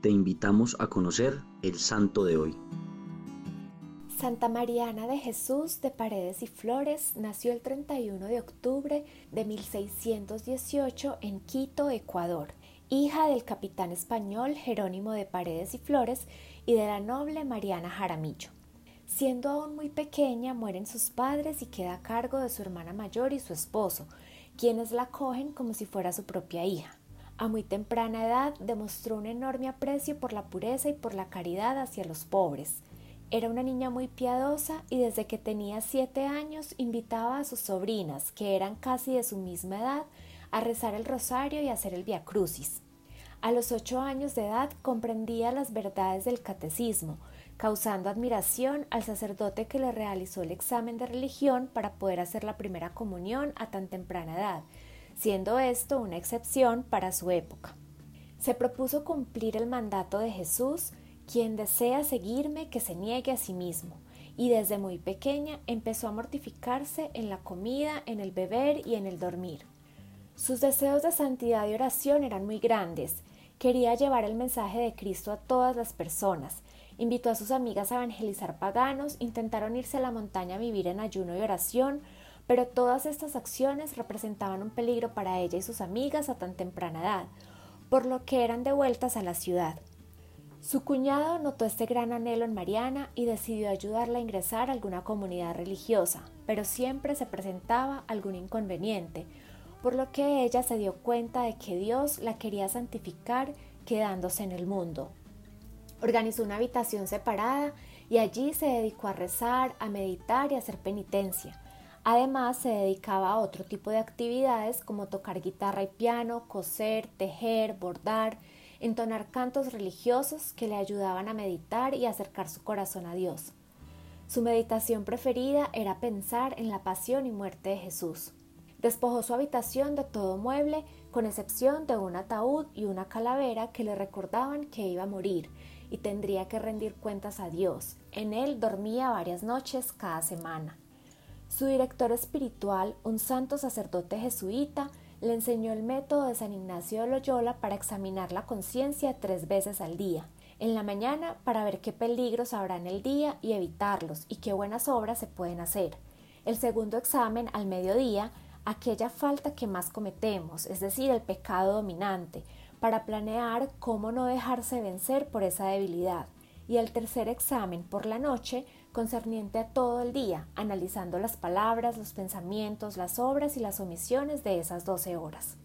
te invitamos a conocer el santo de hoy. Santa Mariana de Jesús de Paredes y Flores nació el 31 de octubre de 1618 en Quito, Ecuador, hija del capitán español Jerónimo de Paredes y Flores y de la noble Mariana Jaramillo. Siendo aún muy pequeña, mueren sus padres y queda a cargo de su hermana mayor y su esposo, quienes la acogen como si fuera su propia hija. A muy temprana edad demostró un enorme aprecio por la pureza y por la caridad hacia los pobres. Era una niña muy piadosa y desde que tenía siete años invitaba a sus sobrinas, que eran casi de su misma edad, a rezar el rosario y hacer el Via Crucis. A los ocho años de edad comprendía las verdades del catecismo, causando admiración al sacerdote que le realizó el examen de religión para poder hacer la primera comunión a tan temprana edad, siendo esto una excepción para su época. Se propuso cumplir el mandato de Jesús, quien desea seguirme que se niegue a sí mismo, y desde muy pequeña empezó a mortificarse en la comida, en el beber y en el dormir. Sus deseos de santidad y oración eran muy grandes, quería llevar el mensaje de Cristo a todas las personas, invitó a sus amigas a evangelizar paganos, intentaron irse a la montaña a vivir en ayuno y oración, pero todas estas acciones representaban un peligro para ella y sus amigas a tan temprana edad, por lo que eran devueltas a la ciudad. Su cuñado notó este gran anhelo en Mariana y decidió ayudarla a ingresar a alguna comunidad religiosa, pero siempre se presentaba algún inconveniente, por lo que ella se dio cuenta de que Dios la quería santificar quedándose en el mundo. Organizó una habitación separada y allí se dedicó a rezar, a meditar y a hacer penitencia. Además, se dedicaba a otro tipo de actividades como tocar guitarra y piano, coser, tejer, bordar, entonar cantos religiosos que le ayudaban a meditar y acercar su corazón a Dios. Su meditación preferida era pensar en la pasión y muerte de Jesús. Despojó su habitación de todo mueble, con excepción de un ataúd y una calavera que le recordaban que iba a morir y tendría que rendir cuentas a Dios. En él dormía varias noches cada semana. Su director espiritual, un santo sacerdote jesuita, le enseñó el método de San Ignacio de Loyola para examinar la conciencia tres veces al día. En la mañana para ver qué peligros habrá en el día y evitarlos y qué buenas obras se pueden hacer. El segundo examen al mediodía, aquella falta que más cometemos, es decir, el pecado dominante, para planear cómo no dejarse vencer por esa debilidad. Y el tercer examen por la noche concerniente a todo el día, analizando las palabras, los pensamientos, las obras y las omisiones de esas doce horas.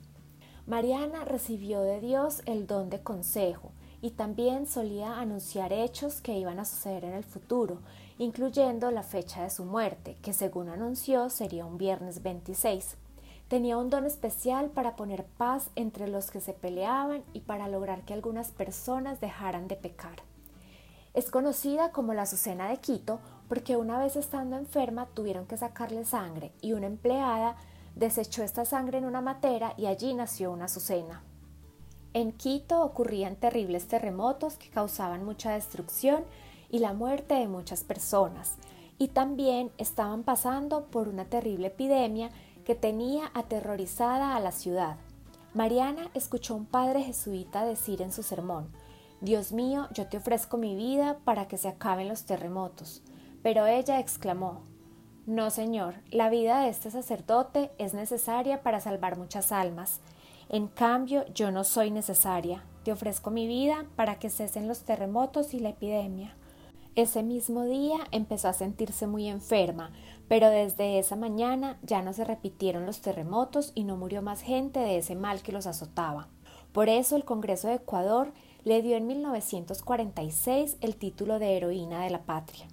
Mariana recibió de Dios el don de consejo y también solía anunciar hechos que iban a suceder en el futuro, incluyendo la fecha de su muerte, que según anunció sería un viernes 26. Tenía un don especial para poner paz entre los que se peleaban y para lograr que algunas personas dejaran de pecar. Es conocida como la Azucena de Quito porque una vez estando enferma tuvieron que sacarle sangre y una empleada desechó esta sangre en una matera y allí nació una Azucena. En Quito ocurrían terribles terremotos que causaban mucha destrucción y la muerte de muchas personas, y también estaban pasando por una terrible epidemia que tenía aterrorizada a la ciudad. Mariana escuchó a un padre jesuita decir en su sermón, Dios mío, yo te ofrezco mi vida para que se acaben los terremotos. Pero ella exclamó, No, Señor, la vida de este sacerdote es necesaria para salvar muchas almas. En cambio, yo no soy necesaria. Te ofrezco mi vida para que cesen los terremotos y la epidemia. Ese mismo día empezó a sentirse muy enferma, pero desde esa mañana ya no se repitieron los terremotos y no murió más gente de ese mal que los azotaba. Por eso el Congreso de Ecuador le dio en 1946 el título de heroína de la patria.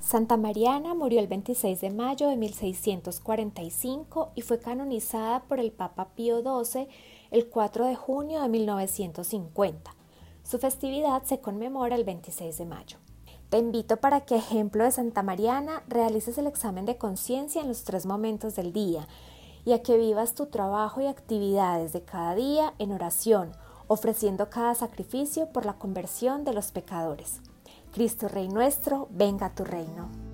Santa Mariana murió el 26 de mayo de 1645 y fue canonizada por el Papa Pío XII el 4 de junio de 1950. Su festividad se conmemora el 26 de mayo. Te invito para que, ejemplo de Santa Mariana, realices el examen de conciencia en los tres momentos del día y a que vivas tu trabajo y actividades de cada día en oración, ofreciendo cada sacrificio por la conversión de los pecadores. Cristo Rey nuestro, venga a tu reino.